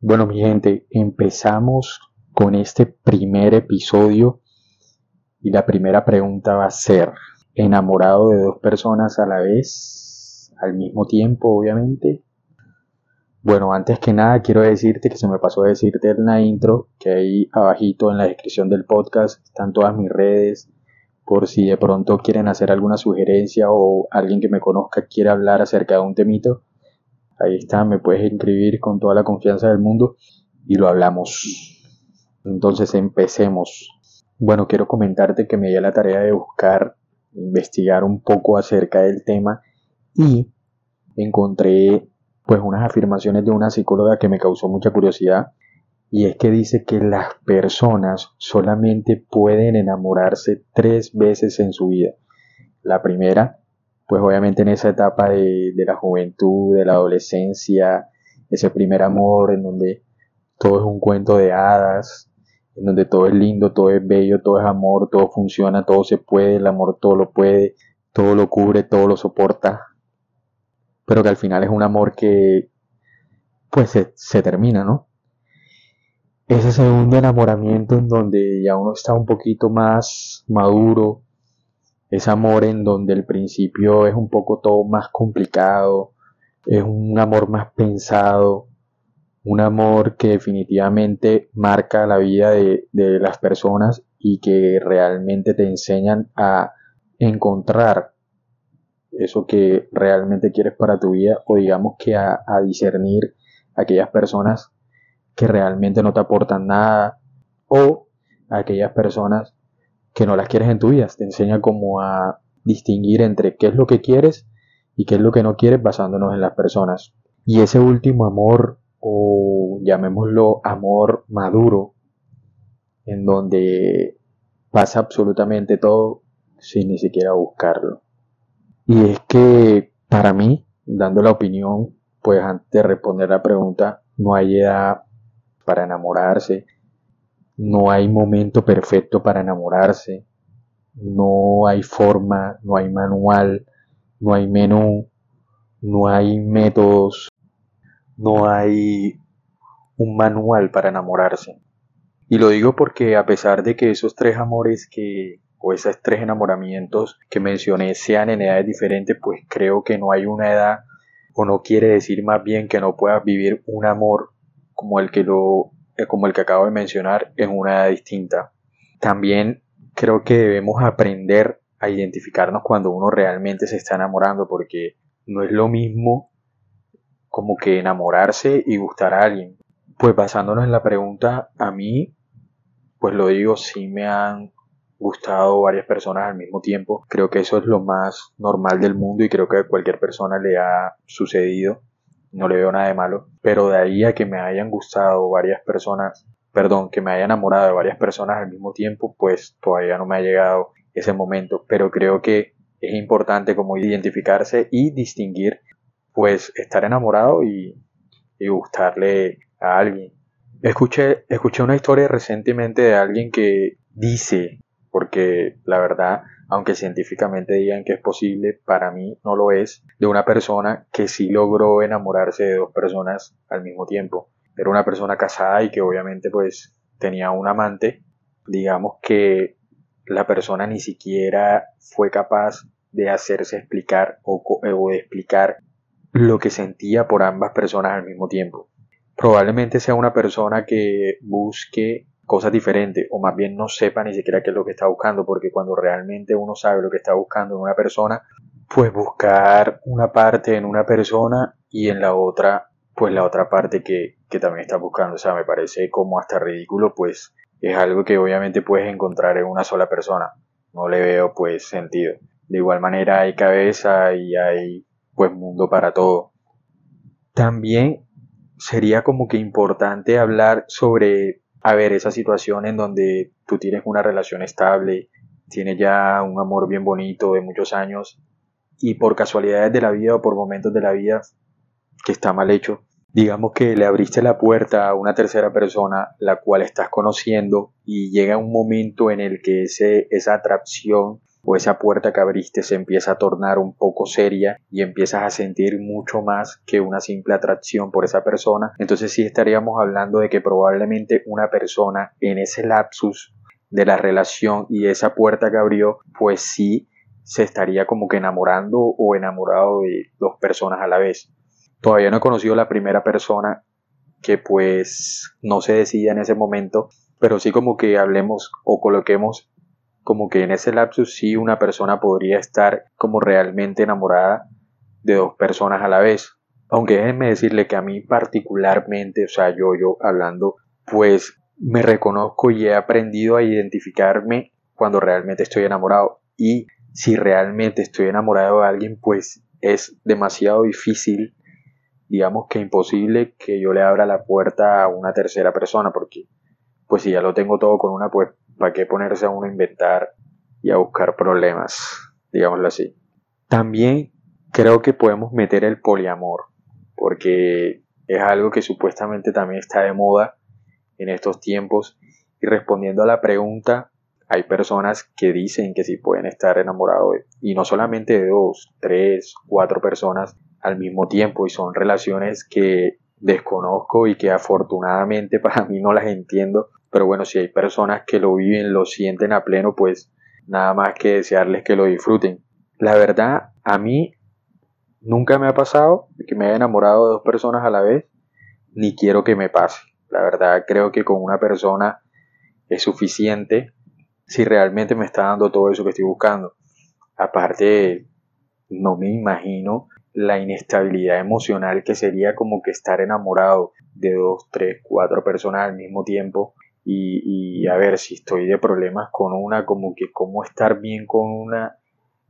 Bueno, mi gente, empezamos con este primer episodio y la primera pregunta va a ser, ¿enamorado de dos personas a la vez, al mismo tiempo, obviamente? Bueno, antes que nada quiero decirte que se me pasó a decirte en la intro que ahí abajito en la descripción del podcast están todas mis redes por si de pronto quieren hacer alguna sugerencia o alguien que me conozca quiere hablar acerca de un temito Ahí está, me puedes inscribir con toda la confianza del mundo y lo hablamos. Entonces empecemos. Bueno, quiero comentarte que me di la tarea de buscar, investigar un poco acerca del tema y encontré pues unas afirmaciones de una psicóloga que me causó mucha curiosidad y es que dice que las personas solamente pueden enamorarse tres veces en su vida. La primera pues obviamente en esa etapa de, la juventud, de la adolescencia, ese primer amor en donde todo es un cuento de hadas, en donde todo es lindo, todo es bello, todo es amor, todo funciona, todo se puede, el amor todo lo puede, todo lo cubre, todo lo soporta, pero que al final es un amor que pues se, se termina, ¿no? Ese segundo enamoramiento en donde ya uno está un poquito más maduro, es amor en donde el principio es un poco todo más complicado, es un amor más pensado, un amor que definitivamente marca la vida de, de las personas y que realmente te enseñan a encontrar eso que realmente quieres para tu vida o digamos que a, a discernir aquellas personas que realmente no te aportan nada o aquellas personas que no las quieres en tu vida. Te enseña cómo a distinguir entre qué es lo que quieres y qué es lo que no quieres basándonos en las personas. Y ese último amor, o llamémoslo amor maduro, en donde pasa absolutamente todo sin ni siquiera buscarlo. Y es que para mí, dando la opinión, pues antes de responder la pregunta, no hay edad para enamorarse, no hay momento perfecto para enamorarse, no hay forma, no hay manual, no hay menú, no hay métodos, no hay un manual para enamorarse. Y lo digo porque a pesar de que esos tres amores que o esos tres enamoramientos que mencioné sean en edades diferentes, pues creo que no hay una edad o no quiere decir más bien que no puedas vivir un amor como el que lo como el que acabo de mencionar, en una edad distinta. También creo que debemos aprender a identificarnos cuando uno realmente se está enamorando, porque no es lo mismo como que enamorarse y gustar a alguien. Pues basándonos en la pregunta, a mí, pues lo digo, sí me han gustado varias personas al mismo tiempo. Creo que eso es lo más normal del mundo y creo que a cualquier persona le ha sucedido no le veo nada de malo, pero de ahí a que me hayan gustado varias personas, perdón, que me haya enamorado de varias personas al mismo tiempo, pues todavía no me ha llegado ese momento, pero creo que es importante como identificarse y distinguir, pues estar enamorado y, gustarle a alguien. Escuché, escuché una historia recientemente de alguien que dice, porque la verdad aunque científicamente digan que es posible, para mí no lo es, de una persona que sí logró enamorarse de dos personas al mismo tiempo. Era una persona casada y que obviamente pues tenía un amante. Digamos que la persona ni siquiera fue capaz de hacerse explicar o, o de explicar lo que sentía por ambas personas al mismo tiempo. Probablemente sea una persona que busque cosas diferentes o más bien no sepa ni siquiera qué es lo que está buscando porque cuando realmente uno sabe lo que está buscando en una persona pues buscar una parte en una persona y en la otra pues la otra parte que, que también está buscando. O sea me parece como hasta ridículo pues es algo que obviamente puedes encontrar en una sola persona. No le veo pues sentido. De igual manera hay cabeza y hay pues mundo para todo. También sería como que importante hablar sobre a ver esa situación en donde tú tienes una relación estable, tienes ya un amor bien bonito de muchos años y por casualidades de la vida o por momentos de la vida que está mal hecho, digamos que le abriste la puerta a una tercera persona la cual estás conociendo y llega un momento en el que ese, esa atracción o esa puerta que abriste se empieza a tornar un poco seria y empiezas a sentir mucho más que una simple atracción por esa persona, entonces sí estaríamos hablando de que probablemente una persona en ese lapsus de la relación y esa puerta que abrió, pues sí se estaría como que enamorando o enamorado de dos personas a la vez. Todavía no he conocido la primera persona que pues no se decida en ese momento, pero sí como que hablemos o coloquemos como que en ese lapsus sí una persona podría estar como realmente enamorada de dos personas a la vez. Aunque déjenme decirle que a mí particularmente, o sea, yo, yo hablando, pues me reconozco y he aprendido a identificarme cuando realmente estoy enamorado. Y si realmente estoy enamorado de alguien, pues es demasiado difícil, digamos que imposible que yo le abra la puerta a una tercera persona, porque pues si ya lo tengo todo con una, pues ¿para qué ponerse a uno a inventar y a buscar problemas? Digámoslo así. También creo que podemos meter el poliamor, porque es algo que supuestamente también está de moda en estos tiempos. Y respondiendo a la pregunta, hay personas que dicen que sí pueden estar enamorados y no solamente de dos, tres, cuatro personas al mismo tiempo y son relaciones que desconozco y que afortunadamente para mí no las entiendo pero bueno, si hay personas que lo viven, lo sienten a pleno, pues nada más que desearles que lo disfruten. La verdad, a mí nunca me ha pasado que me haya enamorado de dos personas a la vez, ni quiero que me pase. La verdad, creo que con una persona es suficiente si realmente me está dando todo eso que estoy buscando. Aparte, no me imagino la inestabilidad emocional que sería como que estar enamorado de dos, tres, cuatro personas al mismo tiempo y, a ver si estoy de problemas con una, como que cómo estar bien con una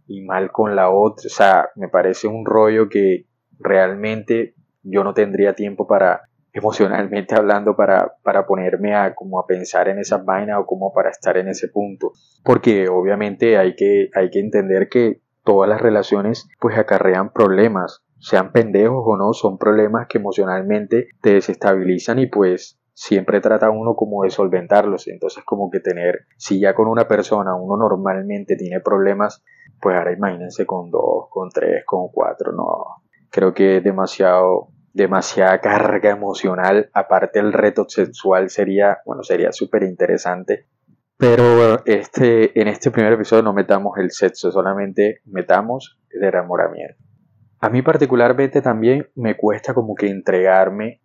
y mal con la otra. O sea, me parece un rollo que realmente yo no tendría tiempo para, emocionalmente hablando, para, para ponerme a como a pensar en esas vainas o como para estar en ese punto. Porque obviamente hay que, hay que entender que todas las relaciones pues acarrean problemas. Sean pendejos o no, son problemas que emocionalmente te desestabilizan y pues siempre trata uno como de solventarlos. Entonces como que tener, si ya con una persona uno normalmente tiene problemas, pues ahora imagínense con dos, con tres, con cuatro, no. Creo que es demasiado, demasiada carga emocional. Aparte el reto sexual sería, bueno, sería súper interesante. Pero este, en este primer episodio no metamos el sexo, solamente metamos el enamoramiento. A mí particularmente también me cuesta como que entregarme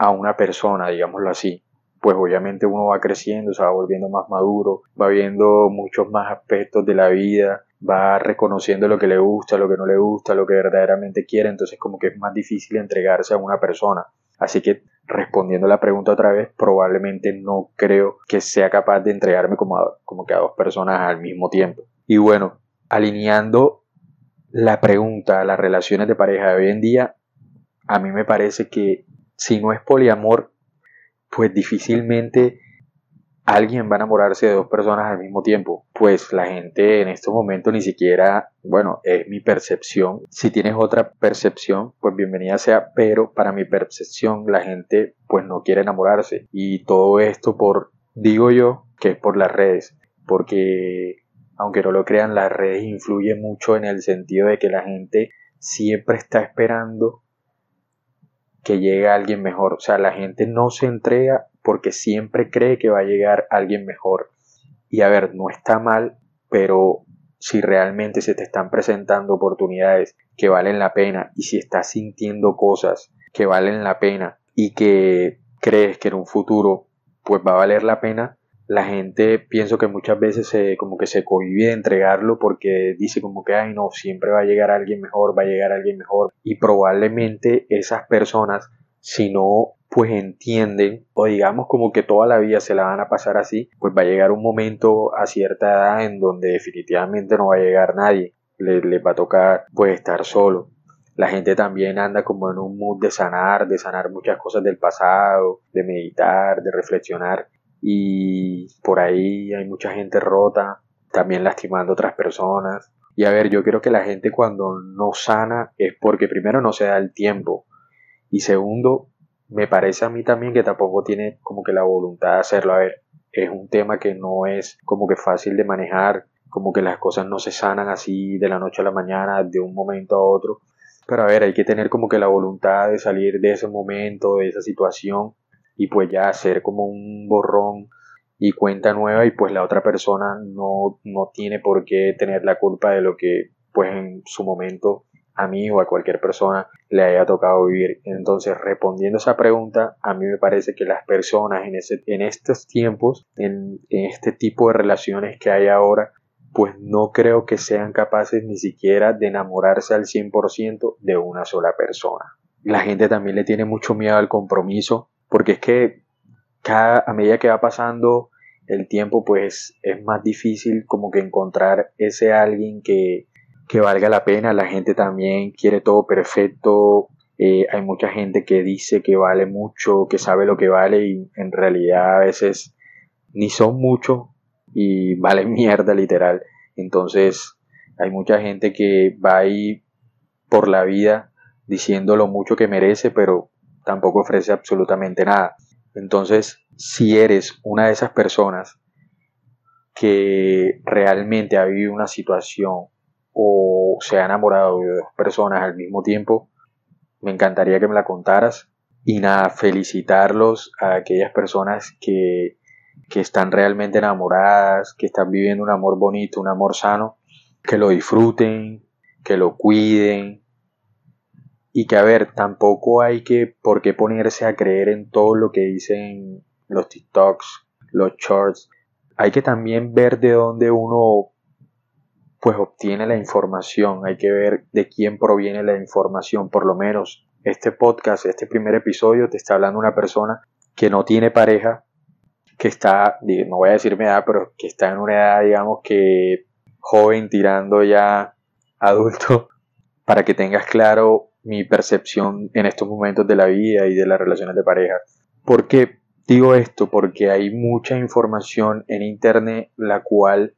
a una persona, digámoslo así, pues obviamente uno va creciendo, se va volviendo más maduro, va viendo muchos más aspectos de la vida, va reconociendo lo que le gusta, lo que no le gusta, lo que verdaderamente quiere, entonces como que es más difícil entregarse a una persona. Así que respondiendo a la pregunta otra vez, probablemente no creo que sea capaz de entregarme como, como que a dos personas al mismo tiempo. Y bueno, alineando la pregunta a las relaciones de pareja de hoy en día, a mí me parece que si no es poliamor, pues difícilmente alguien va a enamorarse de dos personas al mismo tiempo. Pues la gente en estos momentos ni siquiera, bueno, es mi percepción. Si tienes otra percepción, pues bienvenida sea, pero para mi percepción la gente pues no quiere enamorarse. Y todo esto por, digo yo, que es por las redes. Porque aunque no lo crean, las redes influyen mucho en el sentido de que la gente siempre está esperando que llegue alguien mejor. O sea, la gente no se entrega porque siempre cree que va a llegar alguien mejor. Y a ver, no está mal, pero si realmente se te están presentando oportunidades que valen la pena y si estás sintiendo cosas que valen la pena y que crees que en un futuro pues va a valer la pena, la gente pienso que muchas veces se, como que se cohibe de entregarlo porque dice como que, ay no, siempre va a llegar alguien mejor, va a llegar alguien mejor. Y probablemente esas personas, si no pues entienden o digamos como que toda la vida se la van a pasar así, pues va a llegar un momento a cierta edad en donde definitivamente no va a llegar nadie, le, le va a tocar pues estar solo. La gente también anda como en un mood de sanar, de sanar muchas cosas del pasado, de meditar, de reflexionar y por ahí hay mucha gente rota, también lastimando otras personas. Y a ver, yo creo que la gente cuando no sana es porque primero no se da el tiempo y segundo, me parece a mí también que tampoco tiene como que la voluntad de hacerlo. A ver, es un tema que no es como que fácil de manejar, como que las cosas no se sanan así de la noche a la mañana, de un momento a otro. Pero a ver, hay que tener como que la voluntad de salir de ese momento, de esa situación y pues ya hacer como un borrón y cuenta nueva y pues la otra persona no, no tiene por qué tener la culpa de lo que pues en su momento a mí o a cualquier persona le haya tocado vivir. Entonces, respondiendo a esa pregunta, a mí me parece que las personas en, ese, en estos tiempos, en, este tipo de relaciones que hay ahora, pues no creo que sean capaces ni siquiera de enamorarse al 100% de una sola persona. La gente también le tiene mucho miedo al compromiso, porque es que cada, a medida que va pasando el tiempo, pues es más difícil como que encontrar ese alguien que, que valga la pena. La gente también quiere todo perfecto. Eh, hay mucha gente que dice que vale mucho, que sabe lo que vale y en realidad a veces ni son mucho y vale mierda literal. Entonces hay mucha gente que va ahí por la vida diciendo lo mucho que merece, pero tampoco ofrece absolutamente nada. Entonces, si eres una de esas personas que realmente ha vivido una situación o se ha enamorado de dos personas al mismo tiempo, me encantaría que me la contaras. Y nada, felicitarlos a aquellas personas que, que están realmente enamoradas, que están viviendo un amor bonito, un amor sano, que lo disfruten, que lo cuiden. Y que a ver, tampoco hay que por qué ponerse a creer en todo lo que dicen los TikToks, los shorts. Hay que también ver de dónde uno pues obtiene la información, hay que ver de quién proviene la información, por lo menos este podcast, este primer episodio te está hablando una persona que no tiene pareja, que está, no voy a decir mi edad, pero que está en una edad, digamos que joven tirando ya adulto, para que tengas claro mi percepción en estos momentos de la vida y de las relaciones de pareja. ¿Por qué digo esto? Porque hay mucha información en internet la cual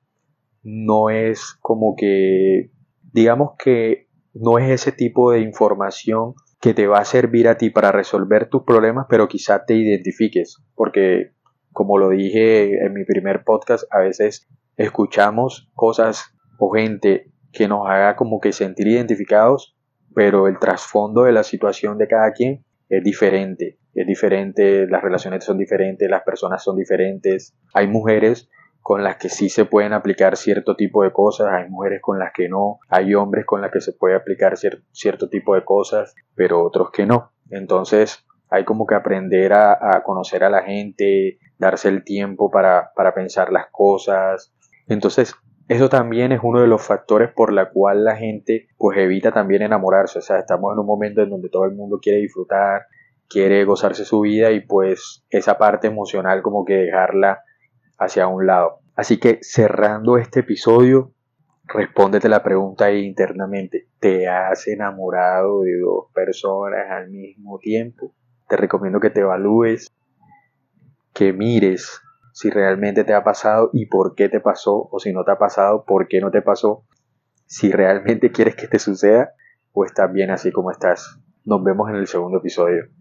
no es como que, digamos que no es ese tipo de información que te va a servir a ti para resolver tus problemas, pero quizá te identifiques, porque como lo dije en mi primer podcast, a veces escuchamos cosas o gente que nos haga como que sentir identificados, pero el trasfondo de la situación de cada quien es diferente, es diferente, las relaciones son diferentes, las personas son diferentes. Hay mujeres con las que sí se pueden aplicar cierto tipo de cosas, hay mujeres con las que no, hay hombres con las que se puede aplicar cierto tipo de cosas, pero otros que no. Entonces hay como que aprender a, conocer a la gente, darse el tiempo para, para pensar las cosas. Entonces eso también es uno de los factores por la cual la gente pues evita también enamorarse. O sea, estamos en un momento en donde todo el mundo quiere disfrutar, quiere gozarse su vida y pues esa parte emocional como que dejarla hacia un lado. Así que cerrando este episodio, respóndete la pregunta internamente. ¿Te has enamorado de dos personas al mismo tiempo? Te recomiendo que te evalúes, que mires si realmente te ha pasado y por qué te pasó, o si no te ha pasado, por qué no te pasó, si realmente quieres que te suceda o estás bien así como estás. Nos vemos en el segundo episodio.